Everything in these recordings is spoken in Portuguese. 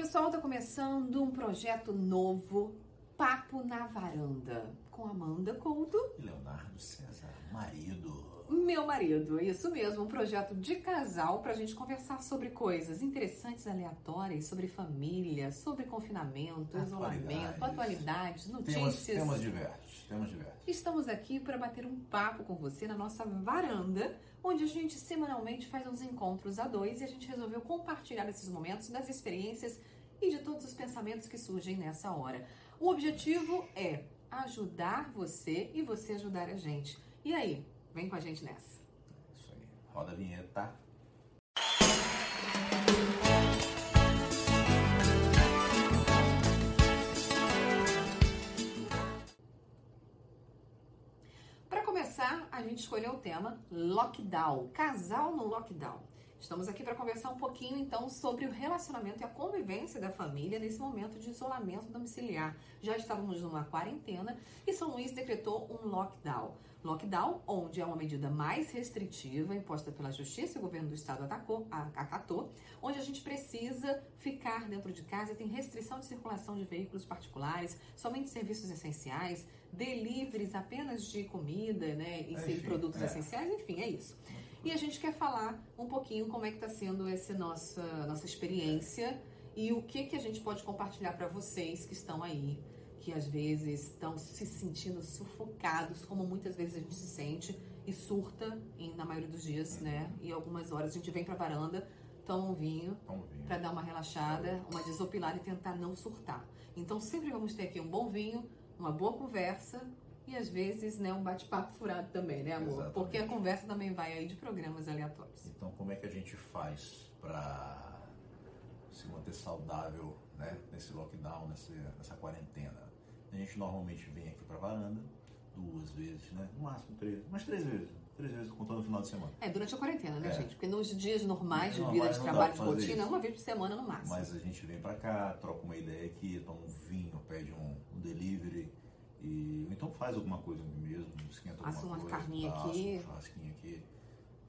pessoal, está começando um projeto novo, Papo na Varanda, com Amanda Couto e Leonardo César, marido. Meu marido, isso mesmo, um projeto de casal para a gente conversar sobre coisas interessantes, aleatórias, sobre família, sobre confinamento, isolamento, atualidades, notícias. Temas, temas diversos, temas diversos. Estamos aqui para bater um papo com você na nossa varanda, onde a gente semanalmente faz uns encontros a dois e a gente resolveu compartilhar esses momentos das experiências e de todos os pensamentos que surgem nessa hora. O objetivo é ajudar você e você ajudar a gente. E aí, Vem com a gente nessa. Isso aí. Roda a vinheta. Para começar, a gente escolheu o tema lockdown, casal no lockdown. Estamos aqui para conversar um pouquinho então sobre o relacionamento e a convivência da família nesse momento de isolamento domiciliar. Já estávamos numa quarentena e São Luís decretou um lockdown. Lockdown, onde é uma medida mais restritiva imposta pela Justiça e o governo do estado atacou, acatou, onde a gente precisa ficar dentro de casa e tem restrição de circulação de veículos particulares, somente serviços essenciais, deliveries apenas de comida, né, e enfim, produtos é. essenciais, enfim, é isso. E a gente quer falar um pouquinho como é que está sendo essa nossa, nossa experiência e o que, que a gente pode compartilhar para vocês que estão aí, que às vezes estão se sentindo sufocados, como muitas vezes a gente se sente e surta em, na maioria dos dias, né? E algumas horas a gente vem para a varanda, toma um vinho, vinho. para dar uma relaxada, uma desopilada e tentar não surtar. Então sempre vamos ter aqui um bom vinho, uma boa conversa e às vezes, né, um bate-papo furado também, né, amor? Exatamente. Porque a conversa também vai aí de programas aleatórios. Então, como é que a gente faz para se manter saudável, né, nesse lockdown, nessa, nessa quarentena? A gente normalmente vem aqui para varanda duas vezes, né? No máximo três, mas três vezes. Três vezes contando no final de semana. É, durante a quarentena, né, é. gente? Porque nos dias normais de vida, de trabalho, de rotina, isso. uma vez por semana no máximo. Mas a gente vem para cá, troca uma ideia aqui, toma um vinho, pede um, um delivery e, então faz alguma coisa mesmo, esquenta Assa alguma uma coisa. carninha aqui. Um churrasquinho aqui.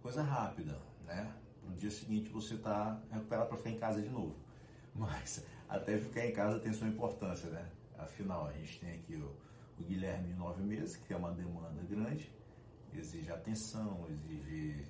Coisa rápida, né? No dia seguinte você está recuperado para ficar em casa de novo. Mas até ficar em casa tem sua importância, né? Afinal, a gente tem aqui o, o Guilherme de nove meses, que é uma demanda grande, exige atenção, exige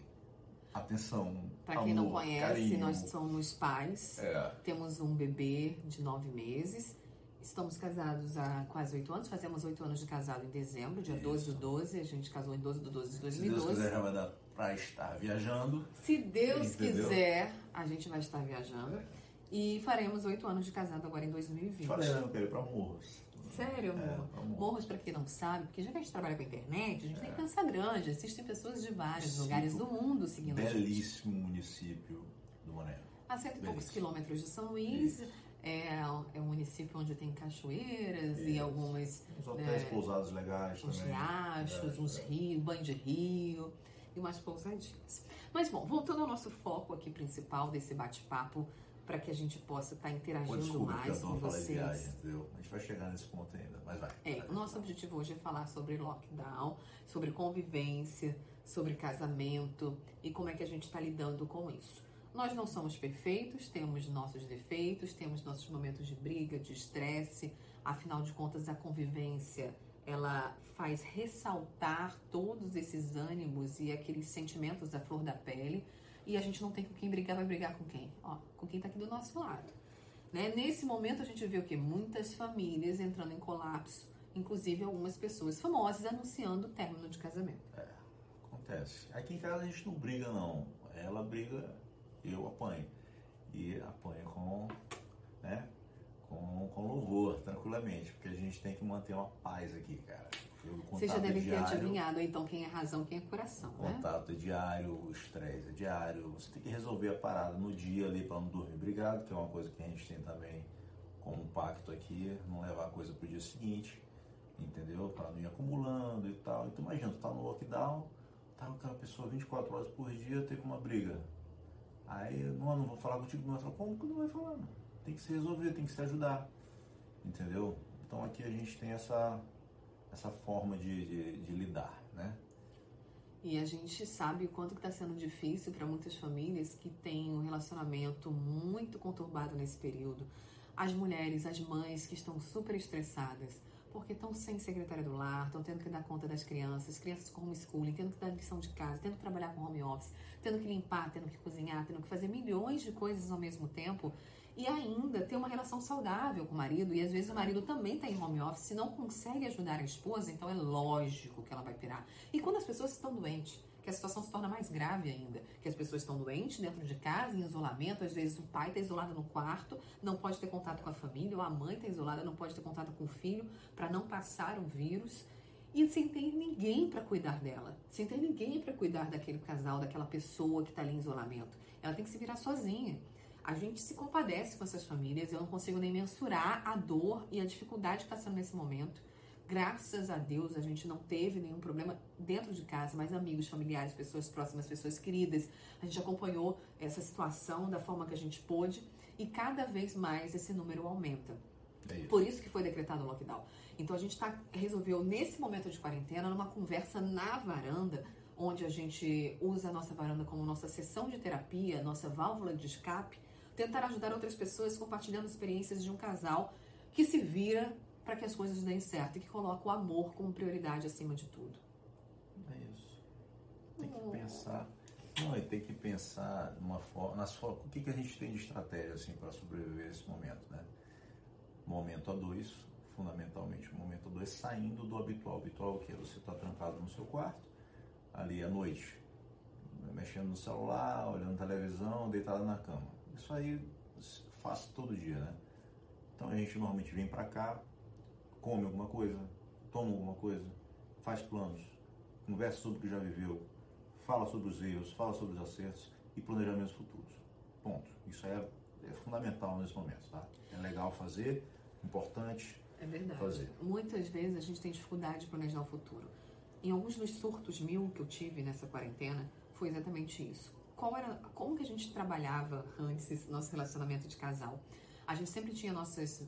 atenção. Para quem não conhece, carinho. nós somos pais, é. temos um bebê de nove meses Estamos casados há quase oito anos, fazemos oito anos de casado em dezembro, dia Isso. 12 do 12, a gente casou em 12 do 12 de 2012. Se Deus quiser, já vai dar para estar viajando. Se Deus Entendeu? quiser, a gente vai estar viajando. É. E faremos oito anos de casado agora em 2020. Falei, né? Eu quero ir para Morros. Sério, amor? É, Morros. Morros, para quem não sabe, porque já que a gente trabalha com a internet, a gente é. tem que pensar grande. Existem pessoas de vários Sim, lugares do mundo seguindo belíssimo a gente. Belíssimo município do Maranhão. A cento e poucos quilômetros de São Luís. Isso é, é um município onde tem cachoeiras Isso. e algumas. Uns hotéis é, pousados legais uns também. riachos, é, uns é. rios, banho de rio e umas pousadinhas. Mas bom, voltando ao nosso foco aqui principal desse bate-papo, para que a gente possa estar tá interagindo mais com vocês. Viagem, entendeu? A gente vai chegar nesse ponto ainda, mas vai. É, vai, o nosso objetivo hoje é falar sobre lockdown, sobre convivência, sobre casamento e como é que a gente está lidando com isso. Nós não somos perfeitos, temos nossos defeitos, temos nossos momentos de briga, de estresse. Afinal de contas, a convivência ela faz ressaltar todos esses ânimos e aqueles sentimentos da flor da pele. E a gente não tem com quem brigar, vai brigar com quem? Ó, com quem está aqui do nosso lado. Né? Nesse momento a gente vê o que? Muitas famílias entrando em colapso, inclusive algumas pessoas famosas anunciando o término de casamento. É, acontece. Aqui em casa a gente não briga, não. Ela briga eu apanho. E apanho com, né, com, com louvor, tranquilamente, porque a gente tem que manter uma paz aqui, cara. Você já deve ter adivinhado, então, quem é razão, quem é coração, o né? Contato é diário, o estresse é diário. Você tem que resolver a parada no dia ali para não dormir brigado, que é uma coisa que a gente tem também como pacto aqui, não levar a coisa pro dia seguinte, entendeu? Para não ir acumulando e tal. Então imagina, tu tá no lockdown, tá com aquela pessoa 24 horas por dia, teve uma briga. Aí, não, não vou falar contigo, vai falar, como que não vai falar? Tem que se resolver, tem que se ajudar. Entendeu? Então aqui a gente tem essa, essa forma de, de, de lidar, né? E a gente sabe o quanto está sendo difícil para muitas famílias que têm um relacionamento muito conturbado nesse período. As mulheres, as mães que estão super estressadas, porque estão sem secretária do lar, estão tendo que dar conta das crianças, crianças com homeschooling, tendo que dar lição de casa, tendo que trabalhar com home office, tendo que limpar, tendo que cozinhar, tendo que fazer milhões de coisas ao mesmo tempo e ainda ter uma relação saudável com o marido. E às vezes o marido também está em home office, se não consegue ajudar a esposa, então é lógico que ela vai pirar. E quando as pessoas estão doentes, que a situação se torna mais grave ainda, que as pessoas estão doentes dentro de casa, em isolamento, às vezes o pai está isolado no quarto, não pode ter contato com a família, ou a mãe está isolada, não pode ter contato com o filho, para não passar o vírus. E sem ter ninguém para cuidar dela, sem ter ninguém para cuidar daquele casal, daquela pessoa que está ali em isolamento. Ela tem que se virar sozinha. A gente se compadece com essas famílias, eu não consigo nem mensurar a dor e a dificuldade que está sendo nesse momento. Graças a Deus a gente não teve nenhum problema dentro de casa, mas amigos, familiares, pessoas próximas, pessoas queridas. A gente acompanhou essa situação da forma que a gente pôde e cada vez mais esse número aumenta. É isso. Por isso que foi decretado o lockdown. Então a gente tá, resolveu, nesse momento de quarentena, numa conversa na varanda, onde a gente usa a nossa varanda como nossa sessão de terapia, nossa válvula de escape, tentar ajudar outras pessoas compartilhando experiências de um casal que se vira para que as coisas deem certo e que coloca o amor como prioridade acima de tudo. É isso. Tem que pensar. Não, tem que pensar numa forma, nas formas, o que, que a gente tem de estratégia assim para sobreviver nesse momento, né? Momento a dois, fundamentalmente, o momento a dois saindo do habitual. O habitual é que? Você está trancado no seu quarto, ali à noite, mexendo no celular, olhando televisão, deitado na cama isso aí faço todo dia, né? Então a gente normalmente vem para cá, come alguma coisa, toma alguma coisa, faz planos, conversa sobre o que já viveu, fala sobre os erros, fala sobre os acertos e planejamentos futuros. Ponto. Isso é, é fundamental nesse momento, tá? É legal fazer, importante é verdade. fazer. Muitas vezes a gente tem dificuldade de planejar o futuro. Em alguns dos surtos mil que eu tive nessa quarentena, foi exatamente isso qual era, como que a gente trabalhava antes nosso relacionamento de casal. A gente sempre tinha nossos,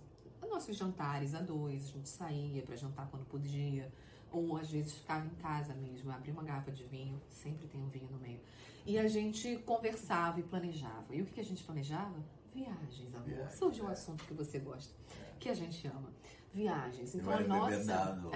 nossos jantares a dois, a gente saía para jantar quando podia, ou às vezes ficava em casa mesmo, abria uma garrafa de vinho, sempre tem um vinho no meio. E a gente conversava e planejava. E o que, que a gente planejava? Viagens, amor. Viagem, Surge um é. assunto que você gosta, que a gente ama. Viagens. Então a nossa.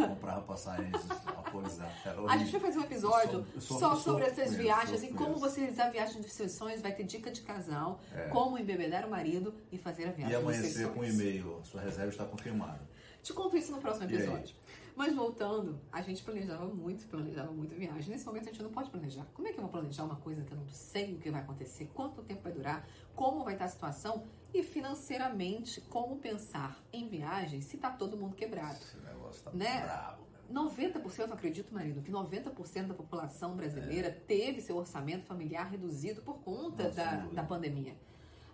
Comprava passagens alcoolizadas. A gente vai fazer um episódio sou, sou, só sobre essas viagens e como você realizar a viagem dos seus sonhos. Vai ter dica de casal, é. como embebedar o marido e fazer a viagem. E amanhecer com um e-mail, sua reserva está confirmada. Te conto isso no próximo episódio. Mas voltando, a gente planejava muito, planejava muito viagem. Nesse momento a gente não pode planejar. Como é que eu vou planejar uma coisa que eu não sei o que vai acontecer, quanto tempo vai durar, como vai estar a situação e financeiramente como pensar em viagem se está todo mundo quebrado. Esse tá né? bravo. 90%, eu acredito, marido, que 90% da população brasileira é. teve seu orçamento familiar reduzido por conta Nossa, da, da pandemia.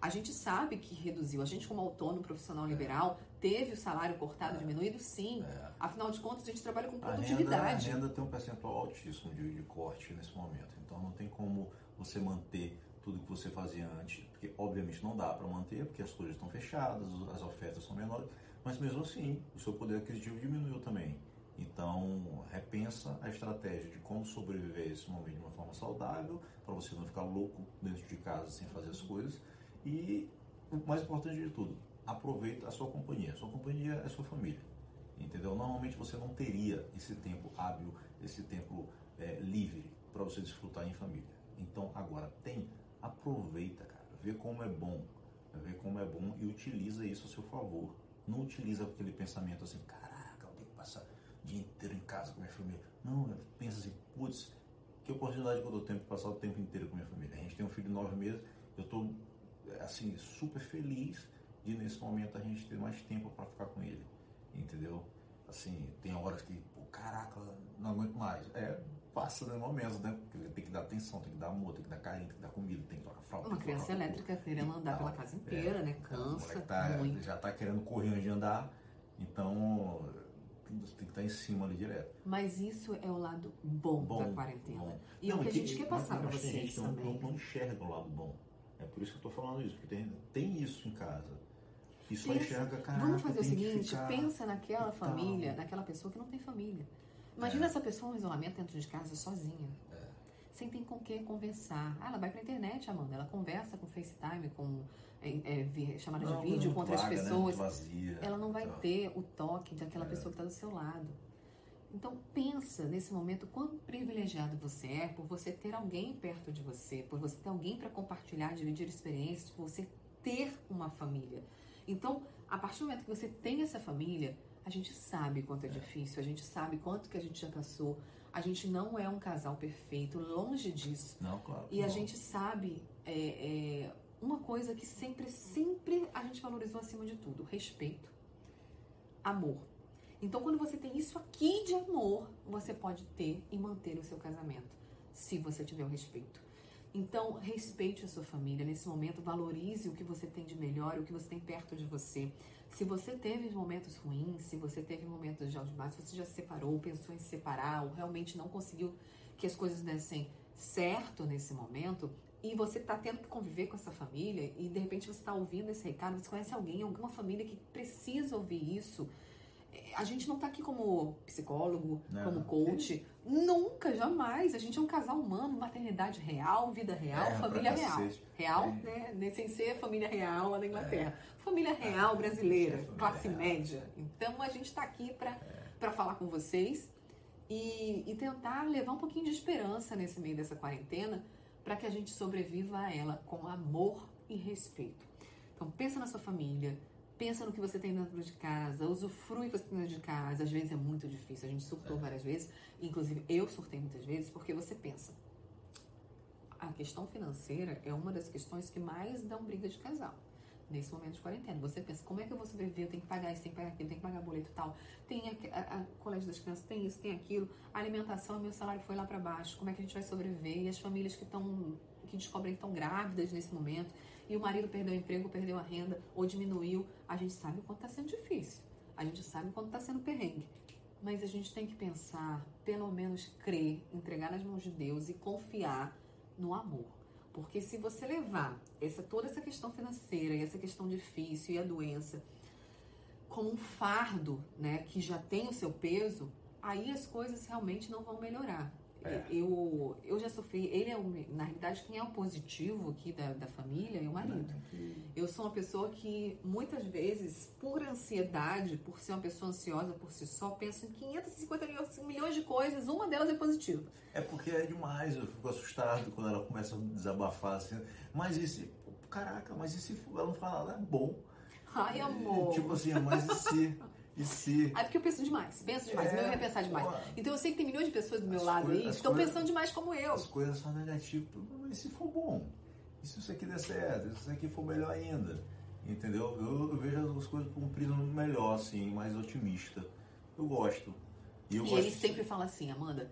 A gente sabe que reduziu. A gente, como autônomo profissional é. liberal, teve o salário cortado, é. diminuído, sim. É. Afinal de contas, a gente trabalha com produtividade. A renda, a renda tem um percentual altíssimo de, de corte nesse momento. Então, não tem como você manter tudo que você fazia antes, porque obviamente não dá para manter, porque as coisas estão fechadas, as ofertas são menores, mas mesmo assim o seu poder aquisitivo diminuiu também. Então, repensa a estratégia de como sobreviver a esse momento de uma forma saudável, para você não ficar louco dentro de casa sem fazer as coisas. E o mais importante de tudo, aproveita a sua companhia. A sua companhia é sua família. Entendeu? Normalmente você não teria esse tempo hábil, esse tempo é, livre para você desfrutar em família. Então, agora tem aproveita, cara, vê como é bom, vê como é bom e utiliza isso a seu favor. Não utiliza aquele pensamento assim, caraca, eu tenho que passar o dia inteiro em casa com minha família. Não, pensa assim, putz, que oportunidade que eu dou tempo passar o tempo inteiro com minha família. A gente tem um filho de nove meses, eu estou assim super feliz de nesse momento a gente ter mais tempo para ficar com ele, entendeu? Assim, tem horas que, pô, caraca, não aguento mais. É, passa no momento, né? Porque tem que dar atenção, tem que dar amor, tem que dar carinho, tem que dar comida, tem que tocar fralda. Uma criança elétrica querendo andar pela casa inteira, é, né? Cansa. Tá, muito. Já tá querendo correr antes de andar, então tem, que estar em cima ali direto. Mas isso é o lado bom, bom da quarentena. Bom. E não, o que a gente quer passar para vocês gente também. Não, não, enxerga o lado bom. É por isso que eu estou falando isso, porque tem, tem isso em casa. Isso pensa, enxerga, cara. Vamos fazer o seguinte, pensa naquela família, naquela pessoa que não tem família Imagina É. essa pessoa em isolamento dentro de casa sozinha. É. Sem ter com quem conversar. Ah, ela vai pra internet, Amanda. Ela conversa com FaceTime, com é, é, chamada Não, de vídeo com outras vaga, né? pessoas. Muito vazia. ela não vai Então, ter o toque daquela É. pessoa que está do seu lado. Então pensa nesse momento quão privilegiado você é por você ter alguém perto de você, por você ter alguém para compartilhar, dividir experiências, por você ter uma família. Então, a partir do momento que você tem essa família, a gente sabe quanto é, difícil, a gente sabe quanto que a gente já passou. A gente não é um casal perfeito, longe disso. Não, claro. E a não. gente sabe é, é, uma coisa que sempre, sempre a gente valorizou acima de tudo: respeito, amor. Então, quando você tem isso aqui de amor, você pode ter e manter o seu casamento, se você tiver o respeito. Então, respeite a sua família nesse momento, valorize o que você tem de melhor, o que você tem perto de você. Se você teve momentos ruins, se você teve momentos de algemar, se você já se separou, pensou em se separar, ou realmente não conseguiu que as coisas dessem certo nesse momento, e você está tendo que conviver com essa família, e de repente você está ouvindo esse recado, você conhece alguém, alguma família que precisa ouvir isso. É, A gente não está aqui como psicólogo, Não. como coach. Nunca, jamais. A gente é um casal humano, maternidade real, vida real, É, família pra real. cacete. Real, É. né? Sem ser família real lá na Inglaterra. Família real brasileira, É, família classe real. média. Então a gente está aqui para falar com vocês e, e tentar levar um pouquinho de esperança nesse meio dessa quarentena para que a gente sobreviva a ela com amor e respeito. Então pensa na sua família, pensa no que você tem dentro de casa, usufrui o que você tem dentro de casa. Às vezes é muito difícil, a gente surtou várias vezes, inclusive eu surtei muitas vezes, porque você pensa, a questão financeira é uma das questões que mais dão briga de casal. Nesse momento de quarentena, você pensa, como é que eu vou sobreviver? Eu tenho que pagar isso, tenho que pagar aquilo, tenho que pagar boleto e tal. Tem a, a, a colégio das crianças, tem isso, tem aquilo. A alimentação, meu salário foi lá para baixo. Como é que a gente vai sobreviver? E as famílias que estão que descobrem que estão grávidas nesse momento e o marido perdeu o emprego, perdeu a renda ou diminuiu, a gente sabe o quanto está sendo difícil. A gente sabe o quanto está sendo perrengue. Mas a gente tem que pensar, pelo menos crer, entregar nas mãos de Deus e confiar no amor. Porque se você levar essa, toda essa questão financeira e essa questão difícil e a doença como um fardo, né, que já tem o seu peso, aí as coisas realmente não vão melhorar. É. Eu, eu já sofri, ele é, o, na realidade, quem é o positivo aqui da, da família é o marido. Eu sou uma pessoa que muitas vezes, por ansiedade, por ser uma pessoa ansiosa por si só, penso em 550 milhões, de coisas, uma delas é positiva. É porque é demais, eu fico assustado quando ela começa a desabafar assim. Mas e se. Caraca, mas e se ela não fala nada? É bom. Ai, amor. Tipo assim, mas e se? E se? Porque eu penso demais, penso demais, É, meu é pensar demais. Então eu sei que tem milhões de pessoas do meu lado aí que estão pensando demais como eu. As coisas são negativas. Mas e se for bom? E se isso aqui der certo? E se isso aqui for melhor ainda? Entendeu? Eu, eu vejo as coisas com um prisma melhor, assim, mais otimista. Eu gosto. E eu E gosto ele de- sempre fala assim, Amanda,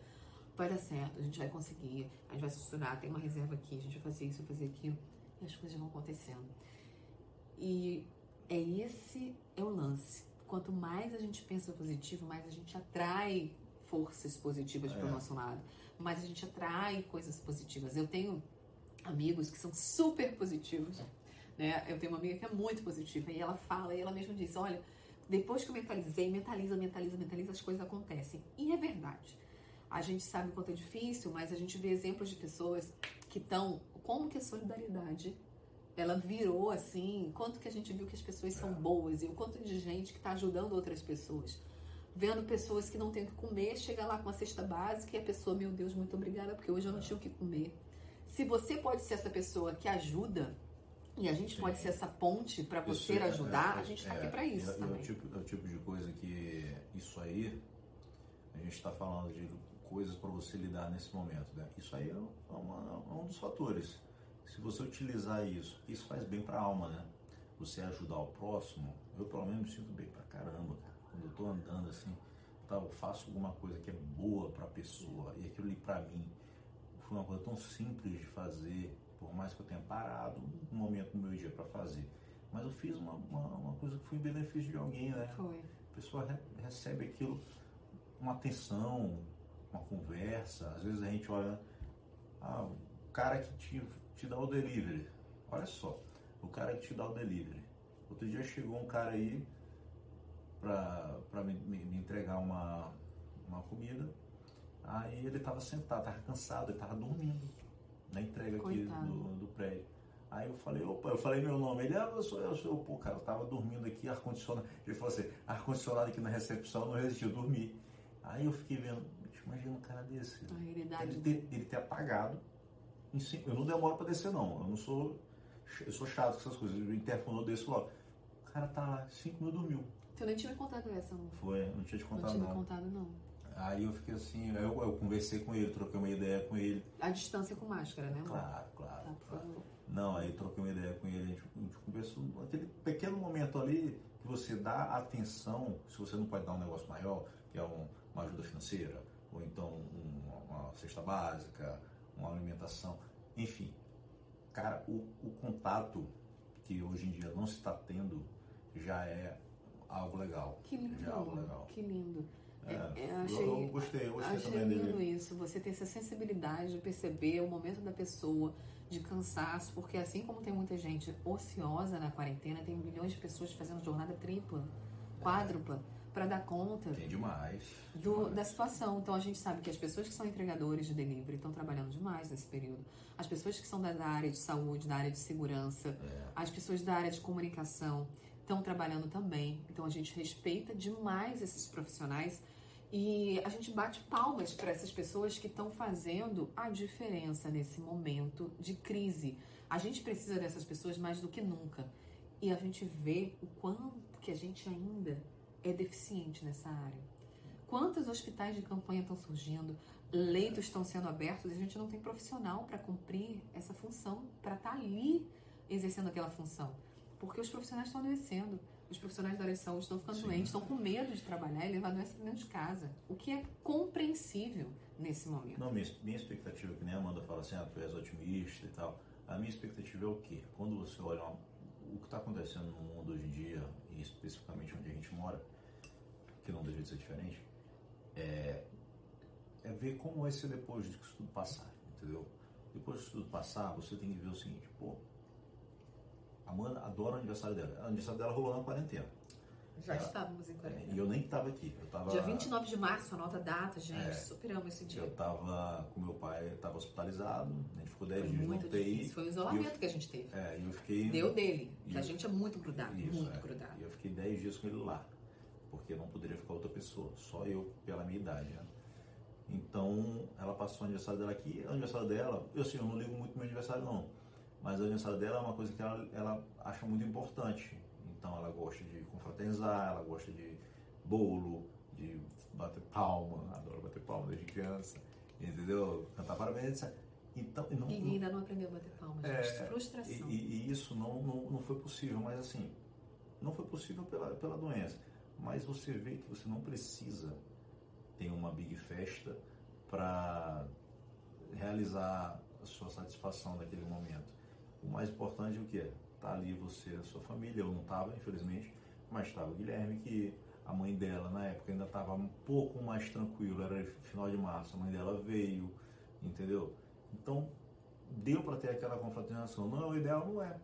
vai dar certo, a gente vai conseguir, a gente vai se estruturar, tem uma reserva aqui, a gente vai fazer isso, vai fazer aquilo. E as coisas vão acontecendo. E é esse é o lance. Quanto mais a gente pensa positivo, mais a gente atrai forças positivas para o É. nosso lado. Mais a gente atrai coisas positivas. Eu tenho amigos que são super positivos. Né? Eu tenho uma amiga que é muito positiva e ela fala, e ela mesma diz, olha, depois que eu mentalizei, mentaliza, mentaliza, mentaliza, as coisas acontecem. E é verdade. A gente sabe o quanto é difícil, mas a gente vê exemplos de pessoas que estão. Como que a solidariedade ela virou assim, quanto que a gente viu que as pessoas são boas e o quanto de gente que está ajudando outras pessoas. Vendo pessoas que não têm o que comer, chega lá com a cesta básica e a pessoa, meu Deus, muito obrigada, porque hoje eu não tinha o que comer. Se você pode ser essa pessoa que ajuda, e a gente Sim. pode ser essa ponte para Isso você é- ajudar, é- a gente está é- aqui para isso é, é também. o, tipo, é o tipo de coisa que isso aí, a gente está falando de coisas para você lidar nesse momento. Né? Isso aí é, uma- é um dos fatores. Se você utilizar isso, isso faz bem para a alma, né? Você ajudar o próximo, eu pelo menos me sinto bem pra caramba, cara. Quando eu tô andando assim, tá, eu faço alguma coisa que é boa para a pessoa e aquilo ali para mim foi uma coisa tão simples de fazer, por mais que eu tenha parado um momento no meu dia para fazer. Mas eu fiz uma, uma, uma coisa que foi em benefício de alguém, né? Foi. A pessoa re- recebe aquilo, uma atenção, uma conversa. Às vezes a gente olha, ah, o cara que te, te dá o delivery. Olha só, o cara que te dá o delivery. Outro dia chegou um cara aí pra, pra me, me- entregar uma, uma comida. Aí ele estava sentado, estava cansado, ele estava dormindo na entrega aqui do, do, prédio. Aí eu falei, opa, eu falei meu nome. Ele, ah, eu sou eu, sou pô, cara, eu tava dormindo aqui, ar-condicionado. Ele falou assim, ar-condicionado aqui na recepção, não resistiu, dormi. Aí eu fiquei vendo, imagina um cara desse. Ele ter, ele ter apagado. Eu não demoro para descer, não. Eu não sou. Eu sou chato com essas coisas. O interfonou desse logo. O cara tá lá, 5 mil dormiu. Tu nem tinha me contado essa, não? Foi, não tinha te contado, não. Tinha não. contado, não. Aí eu fiquei assim, eu, eu, conversei com ele, troquei uma ideia com ele. A distância com máscara, né? Claro, claro. Tá, claro. Não, aí troquei uma ideia com ele, a gente, a gente conversou. Aquele pequeno momento ali que você dá atenção, se você não pode dar um negócio maior, que é um, uma ajuda financeira, ou então um, uma cesta básica, uma alimentação, enfim. Cara, o, o contato que hoje em dia não se está tendo já é algo legal. Que lindo. Já é algo legal. Que lindo. É, é, achei, eu gostei, eu gostei achei também lindo dele. isso, você ter essa sensibilidade de perceber o momento da pessoa, de cansaço, porque assim como tem muita gente ociosa na quarentena, tem milhões de pessoas fazendo jornada tripla, quádrupla, é. Para dar conta tem demais, do, demais. da situação. Então a gente sabe que as pessoas que são entregadores de delivery estão trabalhando demais nesse período. As pessoas que são da, área de saúde, da área de segurança, é. as pessoas da área de comunicação estão trabalhando também. Então a gente respeita demais esses profissionais e a gente bate palmas para essas pessoas que estão fazendo a diferença nesse momento de crise. A gente precisa dessas pessoas mais do que nunca. E a gente vê o quanto que a gente ainda é deficiente nessa área. Quantos hospitais de campanha estão surgindo, leitos estão sendo abertos e a gente não tem profissional para cumprir essa função, para estar tá ali exercendo aquela função. Porque os profissionais estão adoecendo os profissionais da área de saúde estão ficando Sim. doentes, estão com medo de trabalhar e levar doença dentro de casa, o que é compreensível nesse momento. Não, minha, minha expectativa, que nem a Amanda fala assim, ah, tu és otimista e tal, a minha expectativa é o quê? Quando você olha o que está acontecendo no mundo hoje em dia, e especificamente onde a gente mora, que não deixa de ser diferente, é, é ver como vai ser depois de que isso tudo passar, entendeu? Depois isso tudo passar, você tem que ver o seguinte, pô, a Amanda adora o aniversário dela. O aniversário dela rolou na quarentena. Já ela, estávamos em quarentena. E eu nem estava aqui. Eu tava, dia 29 de março, anota a data, gente. É, superamos esse dia. Eu estava com meu pai, estava hospitalizado. A gente ficou 10 dias muito no UTI. Foi o isolamento eu, que a gente teve. É, e eu fiquei... Deu dele. Que a gente é muito grudado, isso, muito é, grudado. E eu fiquei 10 dias com ele lá. Porque não poderia ficar outra pessoa. Só eu, pela minha idade, né? Então, ela passou o aniversário dela aqui. O aniversário dela, eu assim, eu não ligo muito meu aniversário, não mas o aniversário dela é uma coisa que ela, ela acha muito importante. Então ela gosta de confraternizar, ela gosta de bolo, de bater palma, adora bater palma desde criança, entendeu? Cantar parabéns, etc. Então, e não, e ainda não aprendeu a bater palma, gente. É, Frustração. E, e, isso não, não, não foi possível, mas assim, não foi possível pela, pela doença. Mas você vê que você não precisa ter uma big festa para realizar a sua satisfação naquele momento. O mais importante é o que é? Tá ali você, a sua família. Eu não estava, infelizmente, mas estava o Guilherme, que a mãe dela na época ainda estava um pouco mais tranquilo, era final de março, a mãe dela veio, entendeu? Então, deu para ter aquela confraternização. Não é o ideal, não é,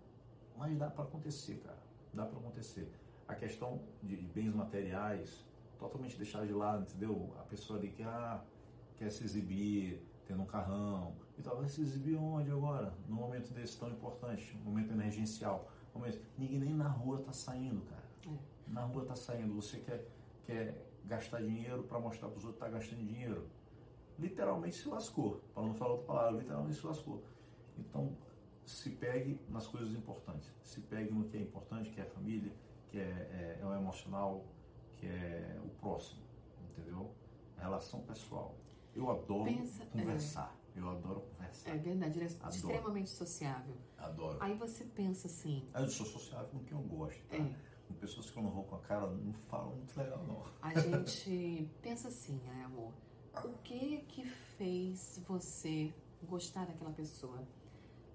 mas dá para acontecer, cara, dá para acontecer. A questão de bens materiais, totalmente deixar de lado, entendeu? A pessoa ali que ah, quer se exibir, tendo um carrão, e talvez se exibir onde agora? Num momento desse tão importante, um momento emergencial. Momento, ninguém nem na rua está saindo, cara. É. Na rua está saindo. Você quer, quer gastar dinheiro para mostrar para os outros que está gastando dinheiro. Literalmente se lascou. Para não falar outra palavra, literalmente se lascou. Então, se pegue nas coisas importantes. Se pegue no que é importante, que é a família, que é, é, é o emocional, que é o próximo. Entendeu? A relação pessoal. Eu adoro Pensa, conversar. É eu adoro conversar. É verdade, ele é adoro. extremamente sociável. Adoro. Aí você pensa assim. Eu sou sociável com quem eu gosto, tá? É. Com pessoas que eu não vou com a cara, não falam muito legal, não. A gente pensa assim, né, amor? O que que fez você gostar daquela pessoa?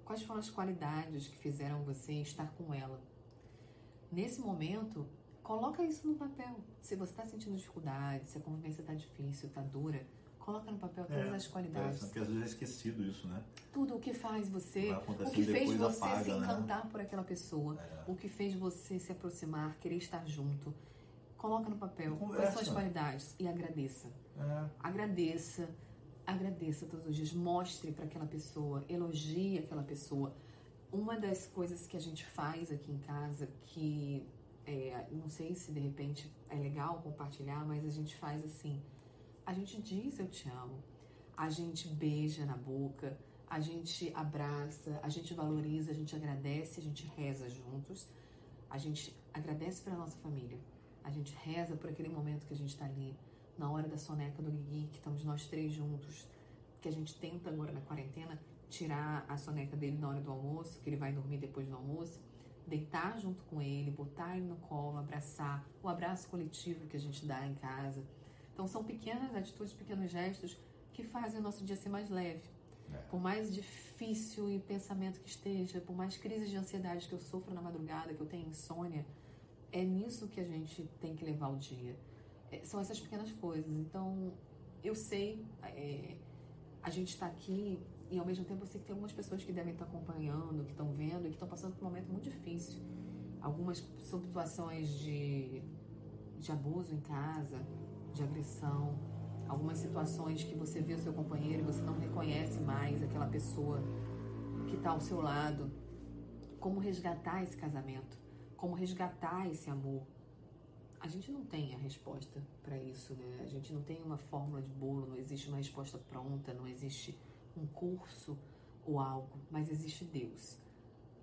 Quais foram as qualidades que fizeram você estar com ela? Nesse momento, coloca isso no papel. Se você está sentindo dificuldade, se a convivência está difícil, está dura, Coloca no papel todas é, as qualidades. Porque às vezes é esquecido isso, né? Tudo o que faz você, o que fez você apaga, se né? encantar né? por aquela pessoa, é. o que fez você se aproximar, querer estar junto. Coloca no papel quais são as qualidades e agradeça. É. Agradeça, agradeça todos os dias, mostre para aquela pessoa, elogie aquela pessoa. Uma das coisas que a gente faz aqui em casa, que é, não sei se de repente é legal compartilhar, mas a gente faz assim: a gente diz eu te amo, a gente beija na boca, a gente abraça, a gente valoriza, a gente agradece, a gente reza juntos, a gente agradece para nossa família, a gente reza por aquele momento que a gente está ali, na hora da soneca do Gui, que estamos nós três juntos, que a gente tenta agora na quarentena tirar a soneca dele na hora do almoço, que ele vai dormir depois do almoço, deitar junto com ele, botar ele no colo, abraçar, o abraço coletivo que a gente dá em casa. Então são pequenas atitudes, pequenos gestos que fazem o nosso dia ser mais leve. É. Por mais difícil e pensamento que esteja, por mais crises de ansiedade que eu sofro na madrugada, que eu tenho insônia, é nisso que a gente tem que levar o dia. É, são essas pequenas coisas. Então, eu sei, é, a gente está aqui e ao mesmo tempo eu sei que tem algumas pessoas que devem estar acompanhando, que estão vendo e que estão passando por um momento muito difícil. Algumas situações de, de abuso em casa, de agressão, algumas situações que você vê o seu companheiro e você não reconhece mais aquela pessoa que está ao seu lado. Como resgatar esse casamento? Como resgatar esse amor? A gente não tem a resposta para isso, né? A gente não tem uma fórmula de bolo, não existe uma resposta pronta, não existe um curso ou algo, mas existe Deus.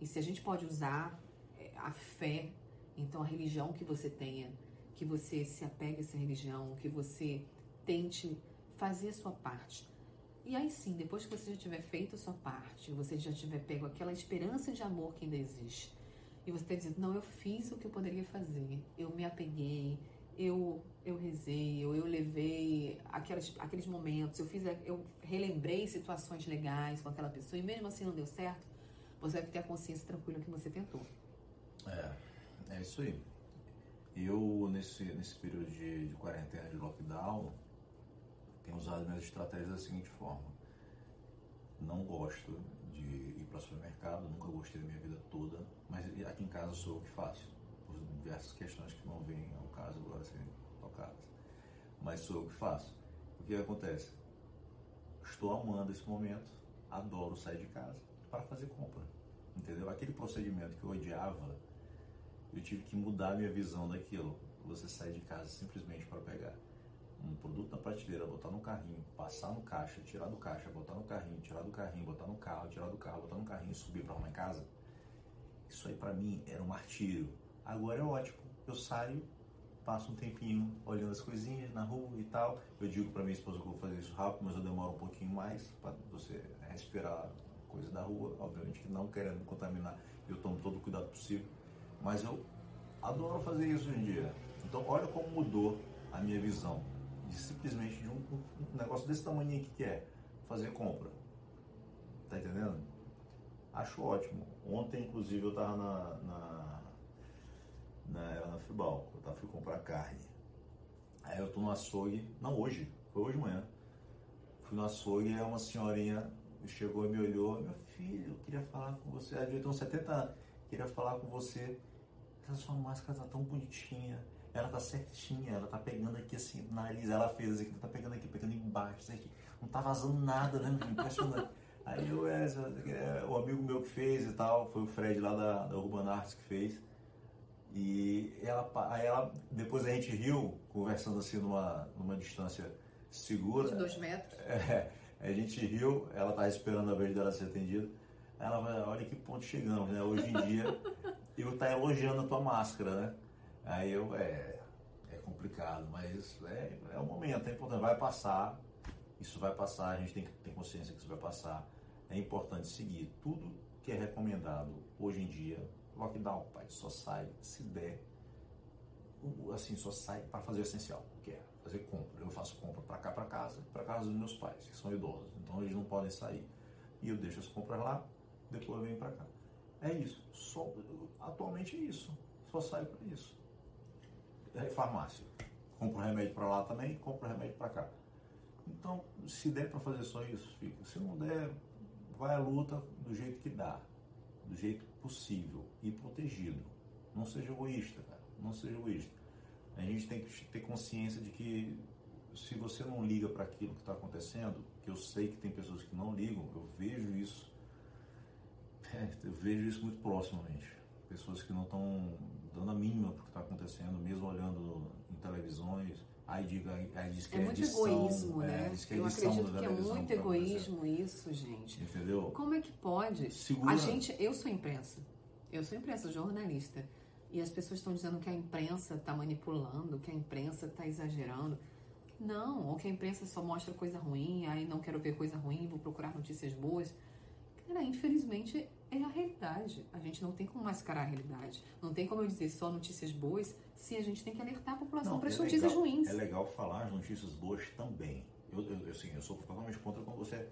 E se a gente pode usar é, a fé, então a religião que você tenha, que você se apegue a essa religião, que você tente fazer a sua parte. E aí sim, depois que você já tiver feito a sua parte, você já tiver pego aquela esperança de amor que ainda existe, e você está dizendo, não, eu fiz o que eu poderia fazer, eu me apeguei, eu eu rezei, eu, eu levei aquelas, aqueles momentos, eu fiz, eu relembrei situações legais com aquela pessoa e mesmo assim não deu certo, você deve ter a consciência tranquila que você tentou. É, é isso aí. Eu, nesse, nesse período de, de quarentena, de lockdown, tenho usado minhas estratégias da seguinte forma. Não gosto de ir para o supermercado, nunca gostei da minha vida toda, mas aqui em casa sou eu que faço, por diversas questões que não vêm ao caso agora, assim, tocadas. Mas sou eu que faço. O que acontece? Estou amando esse momento, adoro sair de casa para fazer compra. Entendeu? Aquele procedimento que eu odiava, eu tive que mudar a minha visão daquilo. Você sai de casa simplesmente para pegar um produto na prateleira, botar no carrinho, passar no caixa, tirar do caixa, botar no carrinho, tirar do carrinho, botar no carro, tirar do carro, botar no carrinho e subir para em casa. Isso aí para mim era um martírio. Agora é ótimo. Eu saio, passo um tempinho olhando as coisinhas na rua e tal. Eu digo para minha esposa que eu vou fazer isso rápido, mas eu demoro um pouquinho mais para você respirar coisa da rua, obviamente que não querendo contaminar. Eu tomo todo o cuidado possível, mas eu adoro fazer isso hoje em dia. Então, olha como mudou a minha visão de simplesmente de um, um negócio desse tamanho que é fazer compra. Tá entendendo? Acho ótimo. Ontem, inclusive, eu tava na, na na, na Fribal, eu tava, fui comprar carne. Aí eu tô no açougue, não hoje, foi hoje de manhã. Fui no açougue e uma senhorinha chegou e me olhou, meu filho, eu queria falar com você, ter uns 70 anos, queria falar com você. Essa sua máscara tá tão bonitinha, ela tá certinha, ela tá pegando aqui assim, no nariz, ela fez assim, tá pegando aqui, pegando embaixo, certinho. não tá vazando nada, né? Impressionante. Aí eu, é, é, o amigo meu que fez e tal, foi o Fred lá da, da Urban Arts que fez. E ela, aí ela, depois a gente riu, conversando assim numa, numa distância segura. De dois metros. É, a gente riu, ela estava esperando a vez dela ser atendida. Ela vai, olha que ponto chegamos, né? Hoje em dia, eu tá elogiando a tua máscara, né? Aí eu, é, é complicado, mas é, é o momento, é importante, vai passar, isso vai passar, a gente tem que ter consciência que isso vai passar. É importante seguir tudo que é recomendado hoje em dia, lockdown, pai, só sai se der, assim, só sai para fazer o essencial, que é fazer compra. Eu faço compra para cá, para casa, para casa dos meus pais, que são idosos, então eles não podem sair. E eu deixo as compras lá, depois venho para cá. É isso. Só, atualmente é isso. Só sai para isso. É farmácia. Compro remédio para lá também, compro remédio para cá. Então, se der para fazer só isso, fica. Se não der, vai à luta do jeito que dá do jeito possível e protegido. Não seja egoísta, cara. Não seja egoísta. A gente tem que ter consciência de que se você não liga para aquilo que está acontecendo, que eu sei que tem pessoas que não ligam, eu vejo isso, é, eu vejo isso muito proximamente. Pessoas que não estão dando a mínima para o que está acontecendo, mesmo olhando em televisões, Aí, diga, aí diz que é, é muito edição, egoísmo, é, né? É Eu acredito que é muito egoísmo isso, gente. Entendeu? Como é que pode? Segura. A gente, eu sou imprensa. Eu sou imprensa, jornalista. E as pessoas estão dizendo que a imprensa está manipulando, que a imprensa está exagerando. Não, ou que a imprensa só mostra coisa ruim, aí não quero ver coisa ruim, vou procurar notícias boas. Cara, infelizmente é a realidade. A gente não tem como mascarar a realidade. Não tem como eu dizer só notícias boas se a gente tem que alertar a população para as é notícias legal- ruins. É legal falar as notícias boas também. Eu, eu, assim, eu sou totalmente contra quando você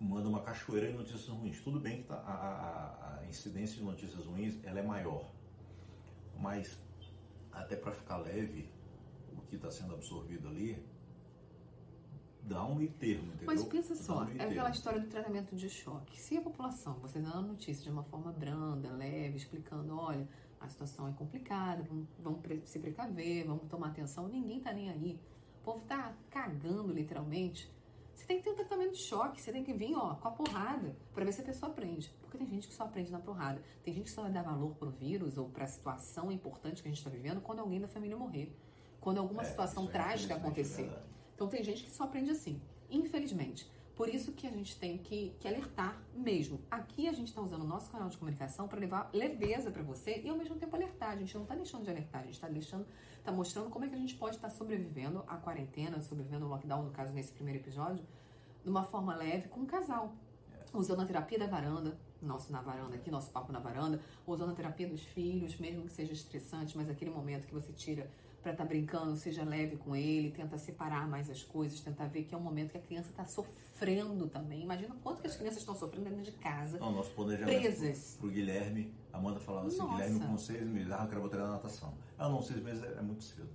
manda uma cachoeira de notícias ruins. Tudo bem que tá- a, a- a incidência de notícias ruins ela é maior. Mas, até para ficar leve, o que está sendo absorvido ali, dá um meio termo, entendeu? Mas pensa Dá só, um é aquela história do tratamento de choque. Se a população, você dando a notícia de uma forma branda, leve, explicando, olha, a situação é complicada, vamos, vamos se precaver, vamos tomar atenção, ninguém tá nem aí. O povo tá cagando, literalmente. Você tem que ter um tratamento de choque, você tem que vir, ó, com a porrada, para ver se a pessoa aprende. Porque tem gente que só aprende na porrada. Tem gente que só vai dar valor pro vírus ou pra situação importante que a gente tá vivendo quando alguém da família morrer. Quando alguma É, situação é trágica infelizmente acontecer. verdade. Então tem gente que só aprende assim, infelizmente. Por isso que a gente tem que, que alertar mesmo. Aqui a gente está usando o nosso canal de comunicação para levar leveza para você e ao mesmo tempo alertar. A gente não está deixando de alertar, a gente está deixando, está mostrando como é que a gente pode estar sobrevivendo à quarentena, sobrevivendo ao lockdown, no caso nesse primeiro episódio, de uma forma leve com um casal. Usando a terapia da varanda, nosso na varanda aqui, nosso papo na varanda, usando a terapia dos filhos, mesmo que seja estressante, mas aquele momento que você tira para estar brincando, seja leve com ele, tenta separar mais as coisas, tentar ver que é um momento que a criança está sofrendo também. Imagina quanto que as crianças estão sofrendo dentro de casa, Não, nosso planejamento presas. pro Guilherme, a Amanda falava assim, Nossa. Guilherme com seis meses, ah, eu quero botar ele na natação. Ah, não, seis meses é, muito cedo.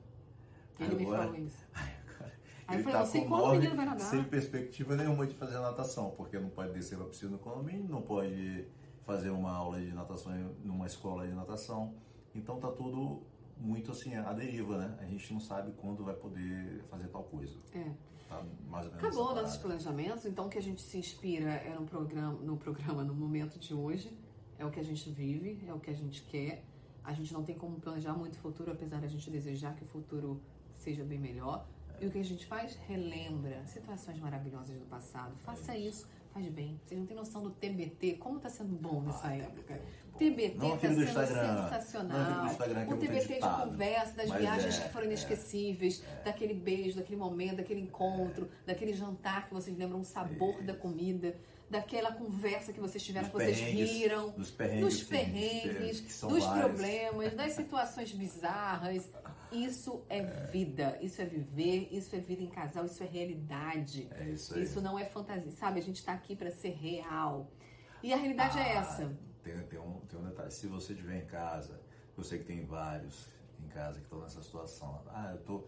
Ele me Agora- falou isso. Ai, cara, Aí eu ele falei, tá com quando o menino vai nadar. sem perspectiva nenhuma de fazer natação, porque não pode descer pra piscina no condomínio, não pode fazer uma aula de natação em- numa escola de natação. Então tá tudo muito assim, à deriva, né? A gente não sabe quando vai poder fazer tal coisa. É. Tá mais ou menos Acabou nossos planejamentos, então o que a gente se inspira é no programa, no programa, no momento de hoje, é o que a gente vive, é o que a gente quer. A gente não tem como planejar muito o futuro, apesar de a gente desejar que o futuro seja bem melhor. E o que a gente faz? Relembra situações maravilhosas do passado. Faça isso, faz bem. Vocês não têm noção do TBT, como tá sendo bom nessa Ah, época. é. TBT tá aquele do sendo Instagram. sensacional. É o TBT de conversa, das viagens é, que foram é. inesquecíveis, daquele beijo, daquele momento, daquele encontro, daquele jantar que vocês lembram o sabor da comida, daquela conversa que vocês tiveram, Dos que vocês perrengues, riram, dos perrengues, dos perrengues, que são dos problemas, das situações bizarras. Isso é vida, isso é viver, isso é vida em casal, isso é realidade. É isso aí. Isso não é fantasia, sabe? A gente está aqui para ser real. E a realidade é Ah, essa. Tem, tem, um, tem um detalhe. Se você estiver em casa, eu sei que tem vários em casa que estão nessa situação. Ah, eu tô.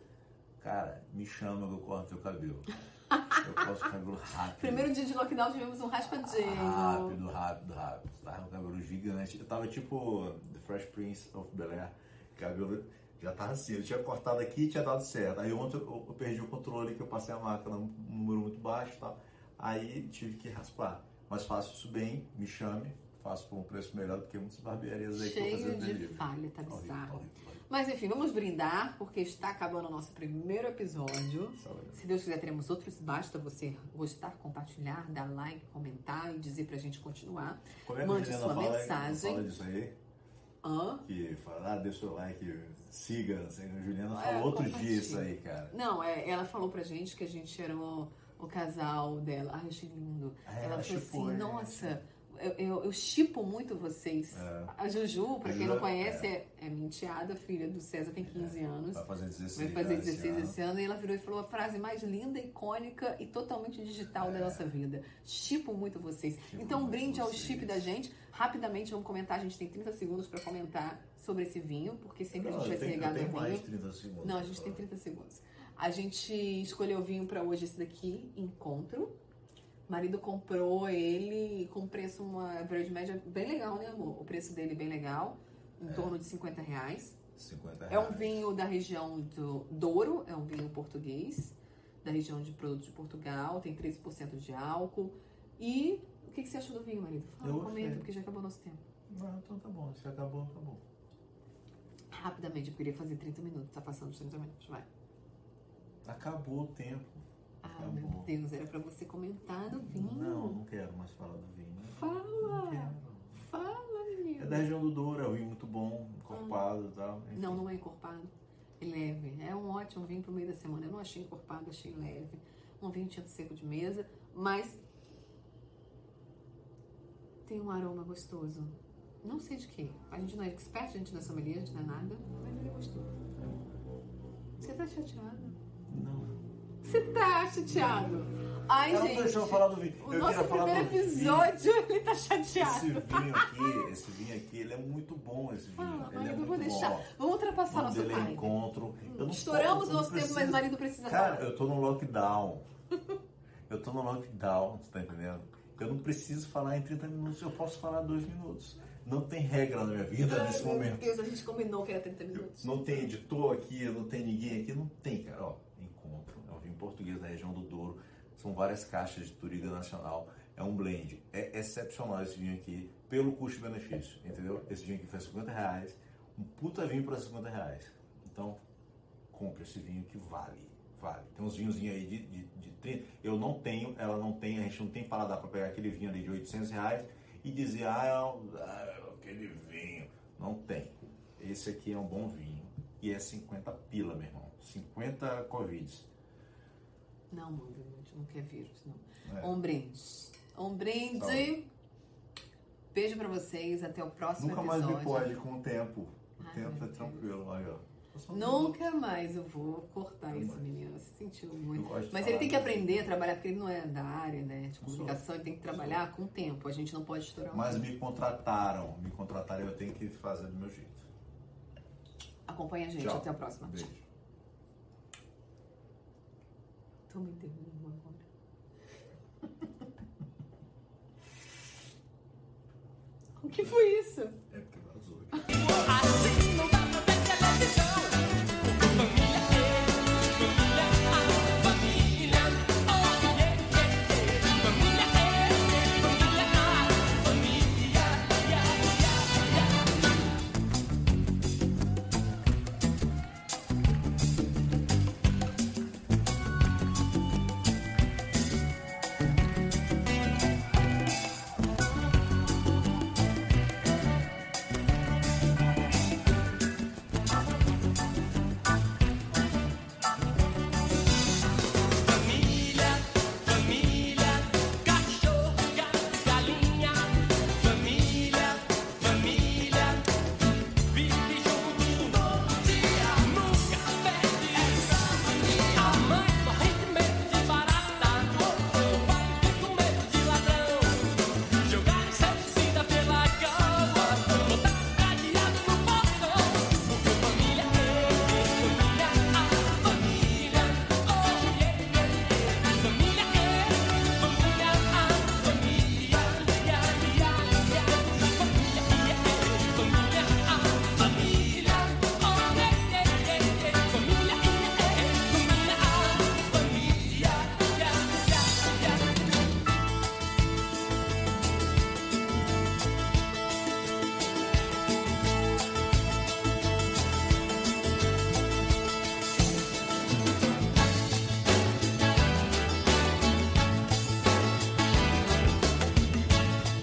Cara, me chama que eu corto teu cabelo. Eu corto o cabelo rápido. Primeiro dia de lockdown tivemos um raspadinho. Rápido, rápido, rápido. Tava o cabelo gigante. Eu tava tipo The Fresh Prince of Bel Air. Cabelo já tava assim. Eu tinha cortado aqui e tinha dado certo. Aí ontem eu, eu perdi o controle, que eu passei a máquina num número muito baixo e tal. Aí tive que raspar. Mas faço isso bem, me chame. Faço por um preço melhor do que muitas barbearias aí que eu Cheio fazendo de delivery. falha, tá Horrível, bizarro. horrível, horrível. Mas enfim, vamos brindar, porque está acabando o nosso primeiro episódio. Saúde. Se Deus quiser, teremos outros. Basta você gostar, compartilhar, dar like, comentar e dizer pra gente continuar. Como é que Mande sua fala, mensagem. fala disso aí? Hã? Que fala, ah, deixa o like, siga. A Juliana É, falou outro compartilha. dia isso aí, cara. Não, é, ela falou pra gente que a gente era o, o casal dela. Ai, achei lindo. É, ela falou assim, é. nossa, eu, chipo muito vocês. É. A Juju, pra A quem não conhece, é, é enteada, filha do César, tem 15 anos. Vai fazer 16 Vai fazer anos esse 16 ano. esse ano e ela virou e falou a frase mais linda, icônica e totalmente digital da nossa vida. Chipo muito vocês. Chipo então, um brinde ao vocês. chip da gente. Rapidamente vamos comentar, a gente tem 30 segundos pra comentar sobre esse vinho, porque sempre Não, a gente vai eu regado a vinho. mais de 30 segundos. Não, a gente tem 30 segundos. A gente escolheu o vinho pra hoje, esse daqui, Encontro. O marido comprou ele com preço, uma average média bem legal, né, amor? O preço dele bem legal, em torno de 50 reais. 50 reais. É um vinho da região do Douro, é um vinho português, da região de produtos de Portugal, tem 13% de álcool. E o que, que você achou do vinho, marido? Fala, comenta, porque já acabou nosso tempo. Não, então tá bom. Se acabou, tá bom. Rapidamente, eu queria fazer 30 minutos, tá passando os 30 minutos, vai. Acabou o tempo. Ah, Acabou. meu Deus, era pra você comentar do vinho. Não, não quero mais falar do vinho. Fala! Fala, menino. É da região do Douro, é um vinho muito bom, encorpado e tal. enfim. Não, não é encorpado. É leve. É um ótimo vinho pro meio da semana. Eu não achei encorpado, achei leve. Um vinho tinto seco de mesa, mas tem um aroma gostoso. Não sei de quê. A gente não é expert, a gente não é sommelier, a gente não é nada, mas ele é gostoso. Você tá chateado? Não. Você tá chateado? Ai, Ela não gente. deixou eu falar do vinho. O eu nosso queria falar primeiro do vinho. episódio, ele tá chateado. Esse vinho aqui, esse vinho aqui, ele é muito bom, esse vinho. Fala, ele é marido, eu muito vou deixar. bom. Vamos ultrapassar nosso dele é encontro. Eu não Estouramos posso, o eu nosso não tempo, mas o marido precisa Cara, falar. eu tô no lockdown. Eu tô no lockdown, você tá entendendo? Eu não preciso falar em 30 minutos, eu posso falar dois minutos. Não tem regra na minha vida Ai, nesse meu momento. Deus, a gente combinou que era 30 Eu- minutos. não tem editor aqui, não tem ninguém aqui, não tem, cara. Ó, encontro. É um vinho português da região do Douro. São várias caixas de Turiga Nacional. É um blend. É excepcional esse vinho aqui, pelo custo-benefício, entendeu? Esse vinho aqui foi 50 reais. Um puta vinho para 50 reais. Então, compre esse vinho que vale. Vale. Tem uns vinhozinhos aí de, de, de 30. Eu não tenho, ela não tem, a gente não tem paladar para pegar aquele vinho ali de 800 reais e dizer, ah, é um- ah, aquele vinho. Não tem. Esse aqui é um bom vinho. E é 50 pila, meu irmão. 50 Covids. Não, mano, a gente não quer vírus, não. É. Um brinde. Um brinde. Saúde. Beijo pra vocês. Até o próximo Nunca mais episódio. me pode com o tempo. O Ai, tempo é tranquilo, só- Nunca mais eu vou cortar menino. Se sentiu muito. Mas ele tem que aprender a trabalhar, porque ele não é da área né, de comunicação, ele tem que trabalhar com o tempo. A gente não pode estourar o Mas me contrataram. Me contrataram e eu tenho que fazer do meu jeito. Acompanha a gente. Tchau. Até a próxima. Beijo. Tô me interrompendo agora. o que foi isso? É